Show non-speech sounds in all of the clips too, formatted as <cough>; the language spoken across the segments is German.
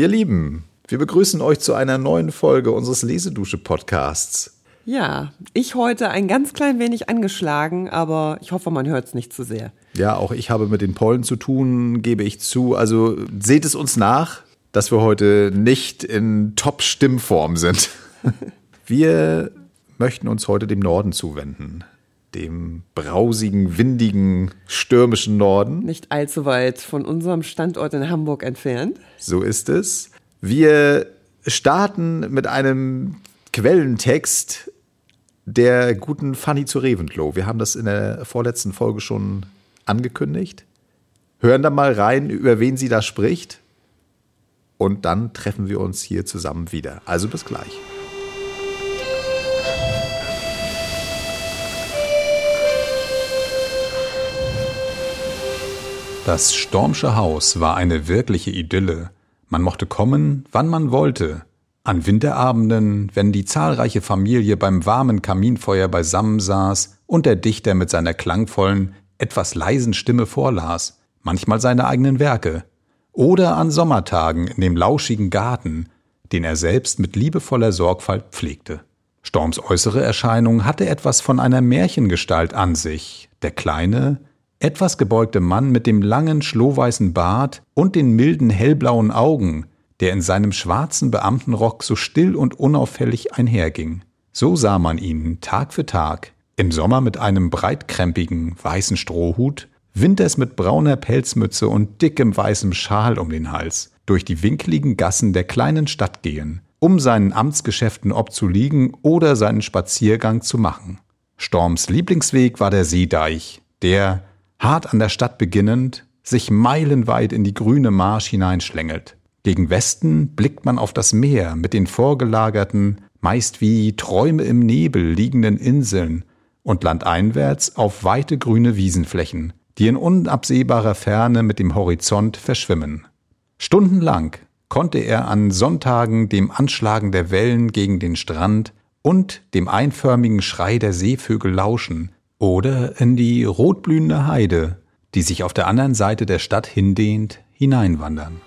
Ihr Lieben, wir begrüßen euch zu einer neuen Folge unseres Lesedusche-Podcasts. Ja, ich heute ein ganz klein wenig angeschlagen, aber ich hoffe, man hört es nicht zu sehr. Ja, auch ich habe mit den Pollen zu tun, gebe ich zu. Also seht es uns nach, dass wir heute nicht in Top-Stimmform sind. <laughs> Wir möchten uns heute dem Norden zuwenden. Dem brausigen, windigen, stürmischen Norden. Nicht allzu weit von unserem Standort in Hamburg entfernt. So ist es. Wir starten mit einem Quellentext der guten Fanny zu Reventlow. Wir haben das in der vorletzten Folge schon angekündigt. Hören da mal rein, über wen sie da spricht. Und dann treffen wir uns hier zusammen wieder. Also bis gleich. Das Stormsche Haus war eine wirkliche Idylle. Man mochte kommen, wann man wollte. An Winterabenden, wenn die zahlreiche Familie beim warmen Kaminfeuer beisammen saß und der Dichter mit seiner klangvollen, etwas leisen Stimme vorlas, manchmal seine eigenen Werke. Oder an Sommertagen in dem lauschigen Garten, den er selbst mit liebevoller Sorgfalt pflegte. Storms äußere Erscheinung hatte etwas von einer Märchengestalt an sich. Der kleine, etwas gebeugte Mann mit dem langen, schlohweißen Bart und den milden, hellblauen Augen, der in seinem schwarzen Beamtenrock so still und unauffällig einherging. So sah man ihn Tag für Tag, im Sommer mit einem breitkrempigen, weißen Strohhut, winters mit brauner Pelzmütze und dickem weißem Schal um den Hals, durch die winkligen Gassen der kleinen Stadt gehen, um seinen Amtsgeschäften obzuliegen oder seinen Spaziergang zu machen. Storms Lieblingsweg war der Seedeich, der, hart an der Stadt beginnend, sich meilenweit in die grüne Marsch hineinschlängelt. Gegen Westen blickt man auf das Meer mit den vorgelagerten, meist wie Träume im Nebel liegenden Inseln und landeinwärts auf weite grüne Wiesenflächen, die in unabsehbarer Ferne mit dem Horizont verschwimmen. Stundenlang konnte er an Sonntagen dem Anschlagen der Wellen gegen den Strand und dem einförmigen Schrei der Seevögel lauschen, oder in die rotblühende Heide, die sich auf der anderen Seite der Stadt hindehnt, hineinwandern.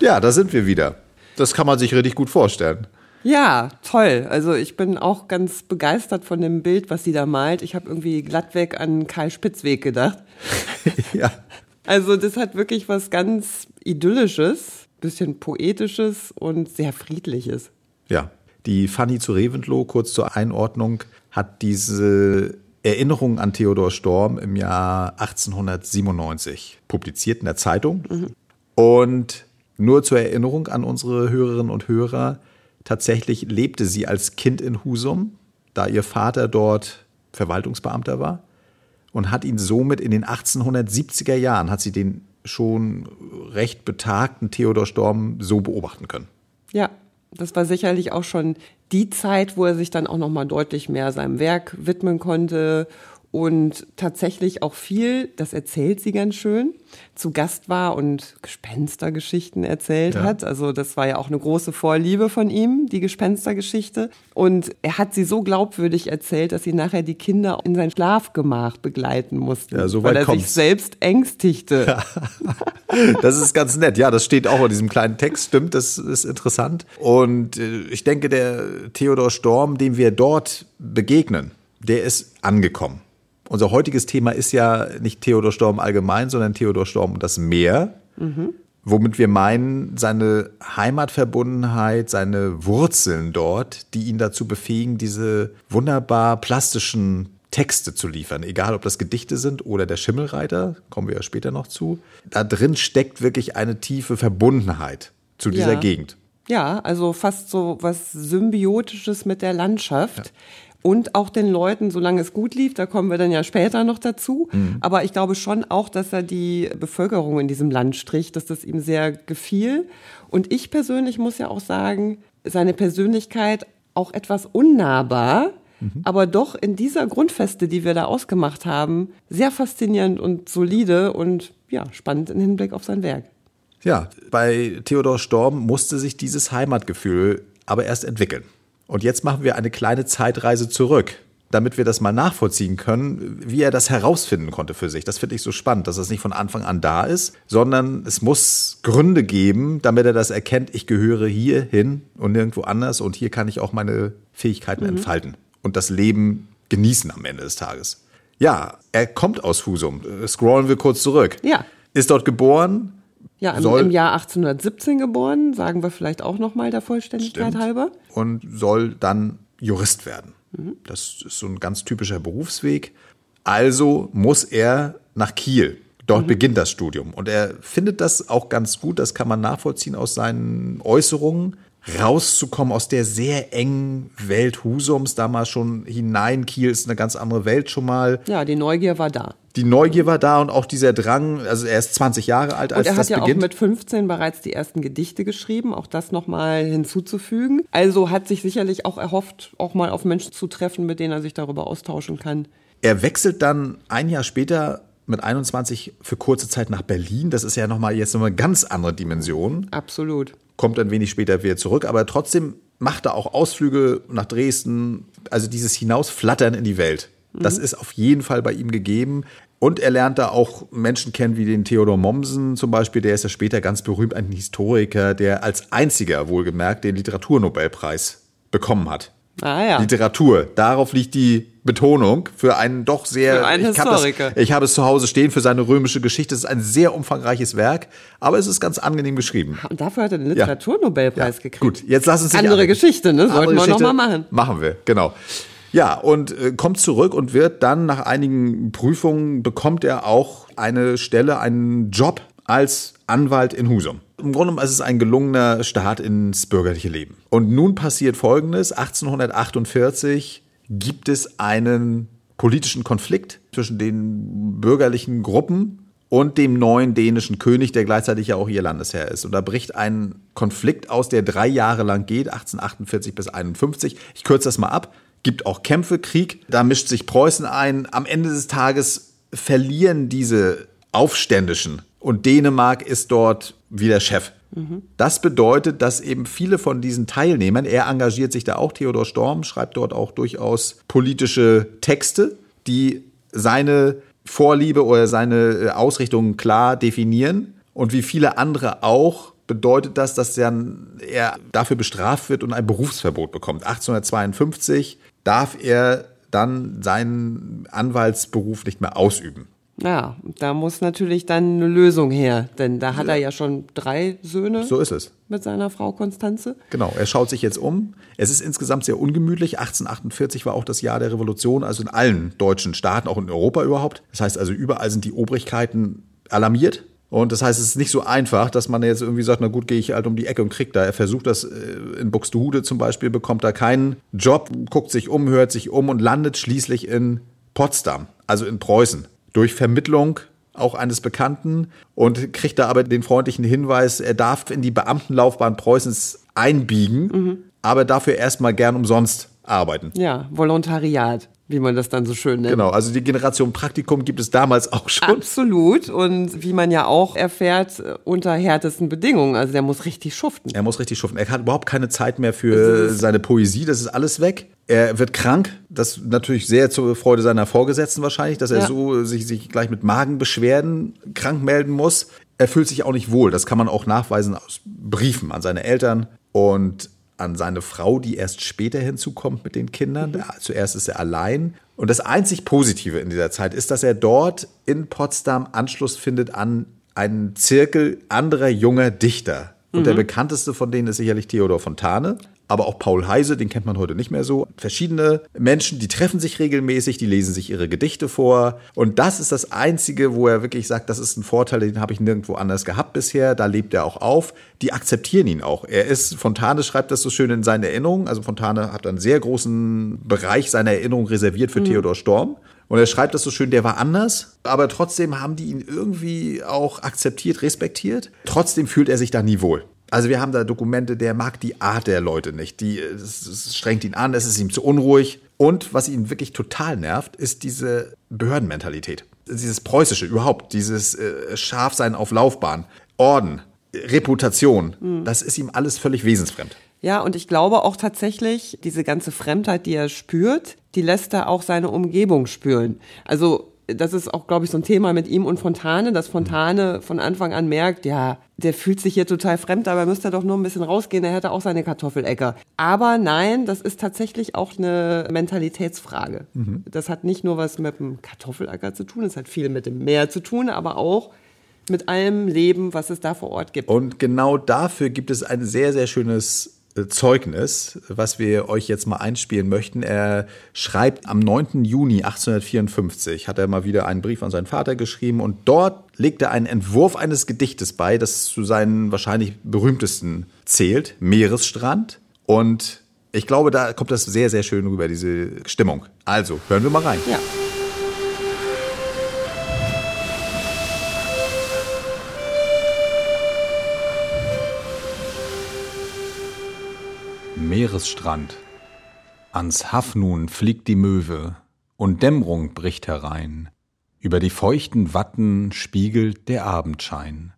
Ja, da sind wir wieder. Das kann man sich richtig gut vorstellen. Ja, toll. Also ich bin auch ganz begeistert von dem Bild, was sie da malt. Ich habe irgendwie glattweg an Kai Spitzweg gedacht. <laughs> ja. Also das hat wirklich was ganz Idyllisches bisschen Poetisches und sehr Friedliches. Ja, die Fanny zu Reventlow, kurz zur Einordnung, hat diese Erinnerung an Theodor Storm im Jahr 1897 publiziert in der Zeitung. Mhm. Und nur zur Erinnerung an unsere Hörerinnen und Hörer, tatsächlich lebte sie als Kind in Husum, da ihr Vater dort Verwaltungsbeamter war und hat ihn somit in den 1870er Jahren, hat sie den schon recht betagten Theodor Storm so beobachten können. Ja, das war sicherlich auch schon die Zeit, wo er sich dann auch noch mal deutlich mehr seinem Werk widmen konnte und tatsächlich auch viel, das erzählt sie ganz schön, zu Gast war und Gespenstergeschichten erzählt ja. hat. Also das war ja auch eine große Vorliebe von ihm, die Gespenstergeschichte. Und er hat sie so glaubwürdig erzählt, dass sie nachher die Kinder in sein Schlafgemach begleiten mussten, ja, so weil er kommt's. sich selbst ängstigte. Ja. <laughs> Das ist ganz nett. Ja, das steht auch in diesem kleinen Text, stimmt, das ist interessant. Und äh, ich denke, der Theodor Storm, dem wir dort begegnen, der ist angekommen unser heutiges Thema ist ja nicht Theodor Storm allgemein, sondern Theodor Storm und das Meer. Mhm. Womit wir meinen, seine Heimatverbundenheit, seine Wurzeln dort, die ihn dazu befähigen, diese wunderbar plastischen Texte zu liefern, egal ob das Gedichte sind oder der Schimmelreiter, kommen wir ja später noch zu. Da drin steckt wirklich eine tiefe Verbundenheit zu dieser ja. Gegend. Ja, also fast so was Symbiotisches mit der Landschaft. Ja und auch den Leuten, solange es gut lief, da kommen wir dann ja später noch dazu. Mhm. Aber ich glaube schon auch, dass er die Bevölkerung in diesem Land strich, dass das ihm sehr gefiel. Und ich persönlich muss ja auch sagen, seine Persönlichkeit auch etwas unnahbar, mhm. aber doch in dieser Grundfeste, die wir da ausgemacht haben, sehr faszinierend und solide und ja, spannend im Hinblick auf sein Werk. Ja, bei Theodor Storm musste sich dieses Heimatgefühl aber erst entwickeln. Und jetzt machen wir eine kleine Zeitreise zurück. damit wir das mal nachvollziehen können, wie er das herausfinden konnte für sich. Das finde ich so spannend, dass es nicht von Anfang an da ist, sondern es muss Gründe geben, damit er das erkennt, ich gehöre hier hin und nirgendwo anders und hier kann ich auch meine Fähigkeiten mhm. entfalten und das Leben genießen am Ende des Tages. Ja, er kommt aus Husum. Scrollen wir kurz zurück. Ja. Ist dort geboren. Ja, im, im Jahr 1817 geboren, sagen wir vielleicht auch nochmal der Vollständigkeit Stimmt. halber. Und soll dann Jurist werden. Das ist so ein ganz typischer Berufsweg. Also muss er nach Kiel. Dort mhm. beginnt das Studium. Und er findet das auch ganz gut, das kann man nachvollziehen aus seinen Äußerungen, rauszukommen aus der sehr engen Welt Husums, damals schon hinein. Kiel ist eine ganz andere Welt schon mal. Ja, die Neugier war da. Die Neugier war da und auch dieser Drang, also er ist 20 Jahre alt, als und er das hat ja beginnt. auch mit 15 bereits die ersten Gedichte geschrieben, auch das nochmal hinzuzufügen. Also hat sich sicherlich auch erhofft, auch mal auf Menschen zu treffen, mit denen er sich darüber austauschen kann. Er wechselt dann ein Jahr später mit 21 für kurze Zeit nach Berlin. Das ist ja nochmal jetzt nochmal eine ganz andere Dimension. Absolut kommt ein wenig später wieder zurück, aber trotzdem macht er auch Ausflüge nach Dresden, also dieses Hinausflattern in die Welt. Das mhm. ist auf jeden Fall bei ihm gegeben. Und er lernt da auch Menschen kennen wie den Theodor Mommsen zum Beispiel, der ist ja später ganz berühmt, ein Historiker, der als einziger wohlgemerkt den Literaturnobelpreis bekommen hat. Ah, ja. Literatur. Darauf liegt die Betonung für einen doch sehr. Für einen ich Historiker. Das, ich habe es zu Hause stehen für seine römische Geschichte. Es ist ein sehr umfangreiches Werk, aber es ist ganz angenehm geschrieben. Und dafür hat er den Literaturnobelpreis ja. gekriegt. Gut, jetzt lass uns nicht Andere Geschichte, ne? Sollten wir nochmal machen. Machen wir, genau. Ja, und äh, kommt zurück und wird dann nach einigen Prüfungen bekommt er auch eine Stelle, einen Job als Anwalt in Husum. Im Grunde genommen ist es ein gelungener Start ins bürgerliche Leben. Und nun passiert Folgendes. 1848 gibt es einen politischen Konflikt zwischen den bürgerlichen Gruppen und dem neuen dänischen König, der gleichzeitig ja auch ihr Landesherr ist. Und da bricht ein Konflikt aus, der drei Jahre lang geht, 1848 bis 51. Ich kürze das mal ab. Gibt auch Kämpfe, Krieg. Da mischt sich Preußen ein. Am Ende des Tages verlieren diese Aufständischen und Dänemark ist dort wieder Chef. Das bedeutet, dass eben viele von diesen Teilnehmern, er engagiert sich da auch, Theodor Storm schreibt dort auch durchaus politische Texte, die seine Vorliebe oder seine äh, Ausrichtung klar definieren. Und wie viele andere auch, bedeutet das, dass er dafür bestraft wird und ein Berufsverbot bekommt. 1852 darf er dann seinen Anwaltsberuf nicht mehr ausüben. Ja, da muss natürlich dann eine Lösung her, denn da hat ja. er ja schon drei Söhne. So ist es. Mit seiner Frau Konstanze. Genau, er schaut sich jetzt um. Es ist insgesamt sehr ungemütlich. 1848 war auch das Jahr der Revolution, also in allen deutschen Staaten, auch in Europa überhaupt. Das heißt also, überall sind die Obrigkeiten alarmiert. Und das heißt, es ist nicht so einfach, dass man jetzt irgendwie sagt, na gut, gehe ich halt um die Ecke und krieg da. Er versucht das äh, in Buxtehude zum Beispiel, bekommt da keinen Job, guckt sich um, hört sich um und landet schließlich in Potsdam, also in Preußen durch Vermittlung auch eines Bekannten und kriegt da aber den freundlichen Hinweis, er darf in die Beamtenlaufbahn Preußens einbiegen, mhm. aber dafür erstmal gern umsonst arbeiten. Ja, Volontariat wie man das dann so schön nennt. Genau, also die Generation Praktikum gibt es damals auch schon. Absolut. Und wie man ja auch erfährt, unter härtesten Bedingungen. Also der muss richtig schuften. Er muss richtig schuften. Er hat überhaupt keine Zeit mehr für seine Poesie. Das ist alles weg. Er wird krank, das natürlich sehr zur Freude seiner Vorgesetzten wahrscheinlich, dass er ja. so sich, sich gleich mit Magenbeschwerden krank melden muss. Er fühlt sich auch nicht wohl. Das kann man auch nachweisen aus Briefen an seine Eltern. Und an seine Frau, die erst später hinzukommt mit den Kindern. Mhm. Zuerst ist er allein. Und das einzig Positive in dieser Zeit ist, dass er dort in Potsdam Anschluss findet an einen Zirkel anderer junger Dichter. Und mhm. der bekannteste von denen ist sicherlich Theodor Fontane aber auch Paul Heise, den kennt man heute nicht mehr so. Verschiedene Menschen, die treffen sich regelmäßig, die lesen sich ihre Gedichte vor. Und das ist das Einzige, wo er wirklich sagt, das ist ein Vorteil, den habe ich nirgendwo anders gehabt bisher. Da lebt er auch auf. Die akzeptieren ihn auch. Er ist, Fontane schreibt das so schön in seinen Erinnerungen. Also Fontane hat einen sehr großen Bereich seiner Erinnerung reserviert für mhm. Theodor Storm. Und er schreibt das so schön, der war anders, aber trotzdem haben die ihn irgendwie auch akzeptiert, respektiert. Trotzdem fühlt er sich da nie wohl. Also wir haben da Dokumente, der mag die Art der Leute nicht. Die, es, strengt ihn an, es ist ihm zu unruhig. Und was ihn wirklich total nervt, ist diese Behördenmentalität. Dieses Preußische überhaupt, dieses äh, Scharfsein auf Laufbahn, Orden, Reputation, mhm. das ist ihm alles völlig wesensfremd. Ja, und ich glaube auch tatsächlich, diese ganze Fremdheit, die er spürt, die lässt er auch seine Umgebung spüren. Also das ist auch, glaube ich, so ein Thema mit ihm und Fontane, dass Fontane von Anfang an merkt, ja, der fühlt sich hier total fremd, dabei müsste er doch nur ein bisschen rausgehen, er hätte auch seine Kartoffelecke. Aber nein, das ist tatsächlich auch eine Mentalitätsfrage. Mhm. Das hat nicht nur was mit dem Kartoffelacker zu tun, es hat viel mit dem Meer zu tun, aber auch mit allem Leben, was es da vor Ort gibt. Und genau dafür gibt es ein sehr, sehr schönes Zeugnis, was wir euch jetzt mal einspielen möchten. Er schreibt am 9. Juni 1854, hat er mal wieder einen Brief an seinen Vater geschrieben und dort legt er einen Entwurf eines Gedichtes bei, das zu seinen wahrscheinlich berühmtesten zählt, Meeresstrand. Und ich glaube, da kommt das sehr, sehr schön rüber, diese Stimmung. Also, hören wir mal rein. Ja. Meeresstrand. Ans Haff nun fliegt die Möwe, und Dämmrung bricht herein. Über die feuchten Watten spiegelt der Abendschein.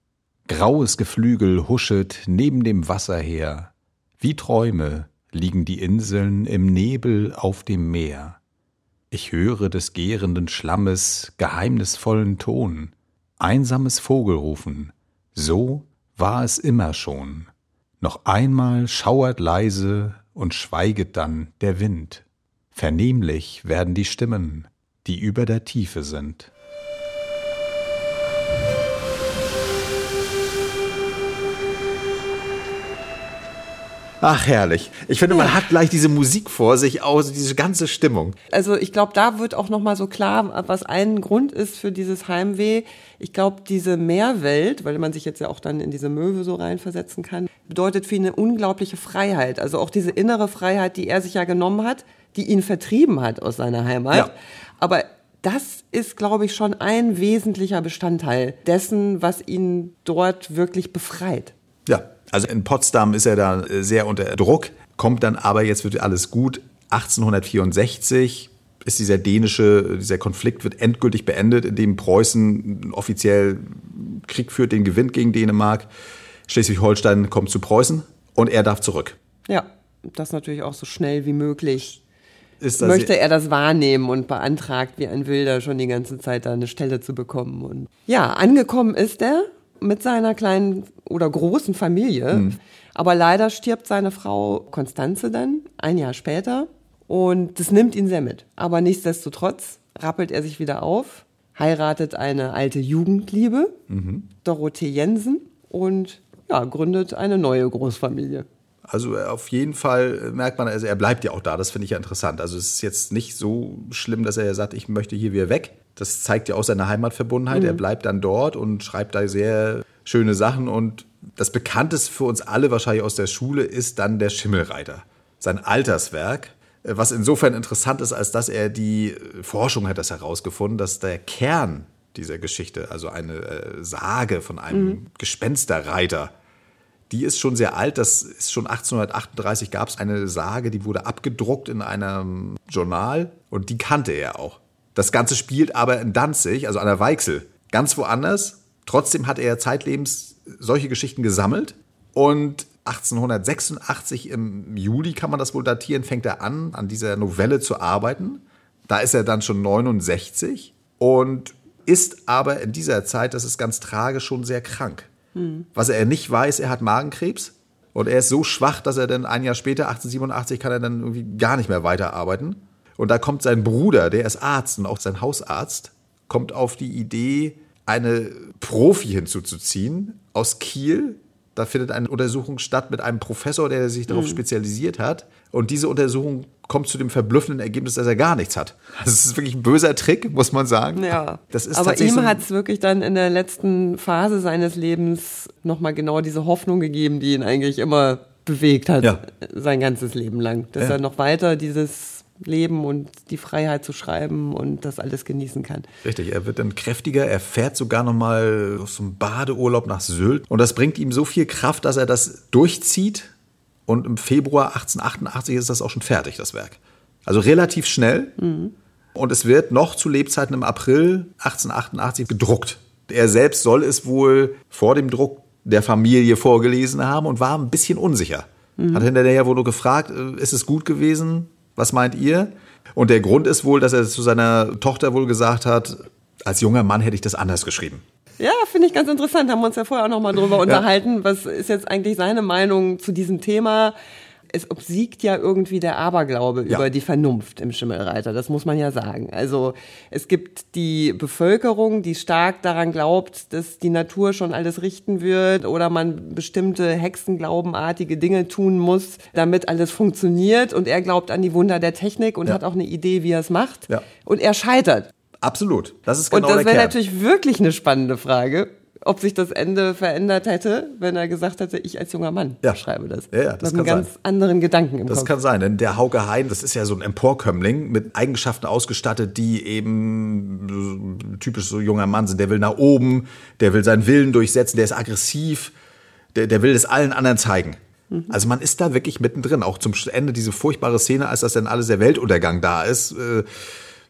Graues Geflügel huschet neben dem Wasser her. Wie Träume liegen die Inseln im Nebel auf dem Meer. Ich höre des gärenden Schlammes geheimnisvollen Ton, einsames Vogelrufen, so war es immer schon. Noch einmal schauert leise und schweiget dann der Wind. Vernehmlich werden die Stimmen, die über der Tiefe sind. Ach, herrlich. Ich finde, man hat gleich diese Musik vor sich, aus, diese ganze Stimmung. Also ich glaube, da wird auch nochmal so klar, was ein Grund ist für dieses Heimweh. Ich glaube, diese Meerwelt, weil man sich jetzt ja auch dann in diese Möwe so reinversetzen kann, bedeutet für ihn eine unglaubliche Freiheit. Also auch diese innere Freiheit, die er sich ja genommen hat, die ihn vertrieben hat aus seiner Heimat. Ja. Aber das ist, glaube ich, schon ein wesentlicher Bestandteil dessen, was ihn dort wirklich befreit. Ja, also in Potsdam ist er da äh, sehr unter Druck, kommt dann aber, jetzt wird alles gut. 1864 ist dieser dänische, dieser Konflikt wird endgültig beendet, indem Preußen offiziell Krieg führt, den gewinnt gegen Dänemark. Schleswig-Holstein kommt zu Preußen und er darf zurück. Ja, das natürlich auch so schnell wie möglich. möchte er das wahrnehmen und beantragt wie ein Wilder schon die ganze Zeit da eine Stelle zu bekommen. Und ja, angekommen ist er mit seiner kleinen oder großen Familie. Mhm. Aber leider stirbt seine Frau Konstanze dann ein Jahr später und das nimmt ihn sehr mit. Aber nichtsdestotrotz rappelt er sich wieder auf, heiratet eine alte Jugendliebe, mhm. Dorothee Jensen und ja, gründet eine neue Großfamilie. Also äh, auf jeden Fall merkt man, also er bleibt ja auch da. Das finde ich ja interessant. Also es ist jetzt nicht so schlimm, dass er ja sagt, ich möchte hier wieder weg. Das zeigt ja auch seine Heimatverbundenheit. Mhm. Er bleibt dann dort und schreibt da sehr schöne Sachen. Und das bekannteste für uns alle wahrscheinlich aus der Schule ist dann der Schimmelreiter. Sein Alterswerk. Äh, was insofern interessant ist, als dass er die äh, Forschung hat das herausgefunden, dass der Kern dieser Geschichte, also eine äh, Sage von einem mhm. Gespensterreiter, die ist schon sehr alt. Das ist schon 1838 gab es eine Sage, die wurde abgedruckt in einem Journal und die kannte er auch. Das Ganze spielt aber in Danzig, also an der Weichsel, ganz woanders. Trotzdem hat er zeitlebens solche Geschichten gesammelt und 1886 im Juli kann man das wohl datieren, fängt er an, an dieser Novelle zu arbeiten. Da ist er dann schon 69 und ist aber in dieser Zeit, das ist ganz tragisch, schon sehr krank. Mhm. Was er nicht weiß, er hat Magenkrebs und er ist so schwach, dass er dann ein Jahr später, 1887, kann er dann irgendwie gar nicht mehr weiterarbeiten. Und da kommt sein Bruder, der ist Arzt und auch sein Hausarzt, kommt auf die Idee, eine Profi hinzuzuziehen aus Kiel. Da findet eine Untersuchung statt mit einem Professor, der sich darauf mhm. spezialisiert hat. Und diese Untersuchung kommt zu dem verblüffenden Ergebnis, dass er gar nichts hat. Das ist wirklich ein böser Trick, muss man sagen. Ja. Das ist Aber ihm so hat es wirklich dann in der letzten Phase seines Lebens nochmal genau diese Hoffnung gegeben, die ihn eigentlich immer bewegt hat, ja. sein ganzes Leben lang. Dass ja. er noch weiter dieses leben und die Freiheit zu schreiben und das alles genießen kann. Richtig, er wird dann kräftiger, er fährt sogar noch mal aus einem Badeurlaub nach Sylt und das bringt ihm so viel Kraft, dass er das durchzieht und im Februar 1888 ist das auch schon fertig, das Werk. Also relativ schnell mhm. und es wird noch zu Lebzeiten im April 1888 gedruckt. Er selbst soll es wohl vor dem Druck der Familie vorgelesen haben und war ein bisschen unsicher Mhm. Hat hinterher wohl nur gefragt, äh, ist es gut gewesen? Was meint ihr? Und der Grund ist wohl, dass er zu seiner Tochter wohl gesagt hat, als junger Mann hätte ich das anders geschrieben. Ja, finde ich ganz interessant. Haben wir uns ja vorher auch noch mal drüber unterhalten. Ja. Was ist jetzt eigentlich seine Meinung zu diesem Thema? es obsiegt ja irgendwie der Aberglaube ja. über die Vernunft im Schimmelreiter. Das muss man ja sagen. Also es gibt die Bevölkerung, die stark daran glaubt, dass die Natur schon alles richten wird oder man bestimmte hexenglaubenartige Dinge tun muss, damit alles funktioniert. Und er glaubt an die Wunder der Technik und ja. hat auch eine Idee, wie er es macht. Ja. Und er scheitert. Absolut. Das ist genau Und das wäre natürlich wirklich eine spannende Frage ob sich das Ende verändert hätte, wenn er gesagt hätte, ich als junger Mann ja. schreibe das. Ja, ja das mit einem ganz sein. anderen Gedanken im das Kopf. Das kann sein, denn der Hauke Hein, das ist ja so ein Emporkömmling mit Eigenschaften ausgestattet, die eben typisch so junger Mann sind. Der will nach oben, der will seinen Willen durchsetzen, der ist aggressiv, der, der will es allen anderen zeigen. Mhm. Also man ist da wirklich mittendrin, auch zum Ende diese furchtbare Szene, als das dann alles der Weltuntergang da ist. Äh,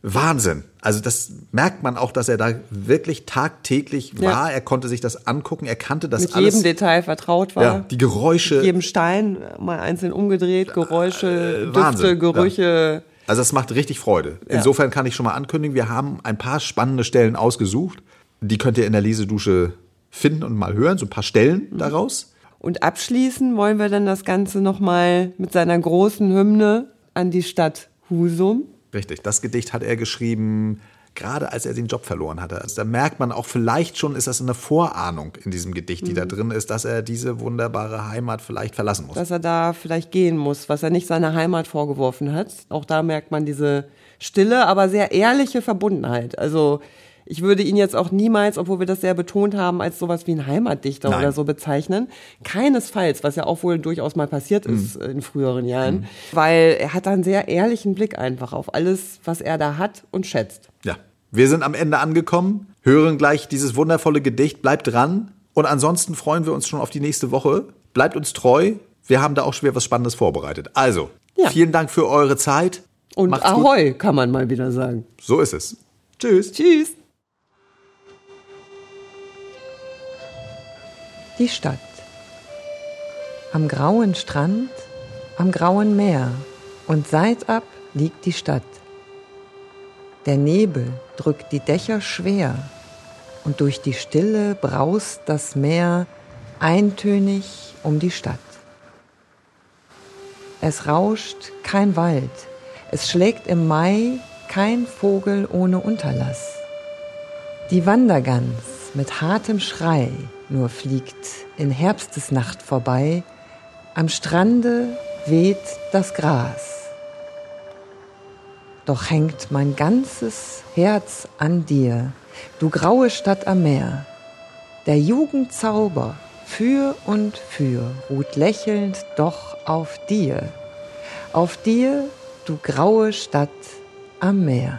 Wahnsinn. Also das merkt man auch, dass er da wirklich tagtäglich war. Ja. Er konnte sich das angucken, er kannte das Mit alles. jedem Detail vertraut war. Ja, die Geräusche. Mit jedem Stein mal einzeln umgedreht, Geräusche, äh, Düfte, Gerüche. Ja. Also das macht richtig Freude. Insofern kann ich schon mal ankündigen, wir haben ein paar spannende Stellen ausgesucht. Die könnt ihr in der Lesedusche finden und mal hören, so ein paar Stellen mhm. daraus. Und abschließen wollen wir dann das Ganze nochmal mit seiner großen Hymne an die Stadt Husum. Richtig, das Gedicht hat er geschrieben, gerade als er den Job verloren hatte. Also da merkt man auch, vielleicht schon ist das eine Vorahnung in diesem Gedicht, die mhm. da drin ist, dass er diese wunderbare Heimat vielleicht verlassen muss. Dass er da vielleicht gehen muss, was er nicht seiner Heimat vorgeworfen hat. Auch da merkt man diese stille, aber sehr ehrliche Verbundenheit. Also ich würde ihn jetzt auch niemals, obwohl wir das sehr betont haben, als sowas wie ein Heimatdichter Nein. oder so bezeichnen. Keinesfalls, was ja auch wohl durchaus mal passiert mhm. ist in früheren Jahren, mhm. weil er hat einen sehr ehrlichen Blick einfach auf alles, was er da hat und schätzt. Ja. Wir sind am Ende angekommen, hören gleich dieses wundervolle Gedicht, bleibt dran und ansonsten freuen wir uns schon auf die nächste Woche. Bleibt uns treu, wir haben da auch schwer was Spannendes vorbereitet. Also, ja. vielen Dank für eure Zeit. Und Macht's Ahoi, gut. kann man mal wieder sagen. So ist es. Tschüss. Tschüss. Die Stadt. Am grauen Strand, am grauen Meer und seitab liegt die Stadt. Der Nebel drückt die Dächer schwer und durch die Stille braust das Meer eintönig um die Stadt. Es rauscht kein Wald, es schlägt im Mai kein Vogel ohne Unterlass. Die Wandergans mit hartem Schrei nur fliegt in Herbstesnacht vorbei, am Strande weht das Gras. Doch hängt mein ganzes Herz an dir, du graue Stadt am Meer. Der Jugendzauber für und für ruht lächelnd doch auf dir, auf dir, du graue Stadt am Meer.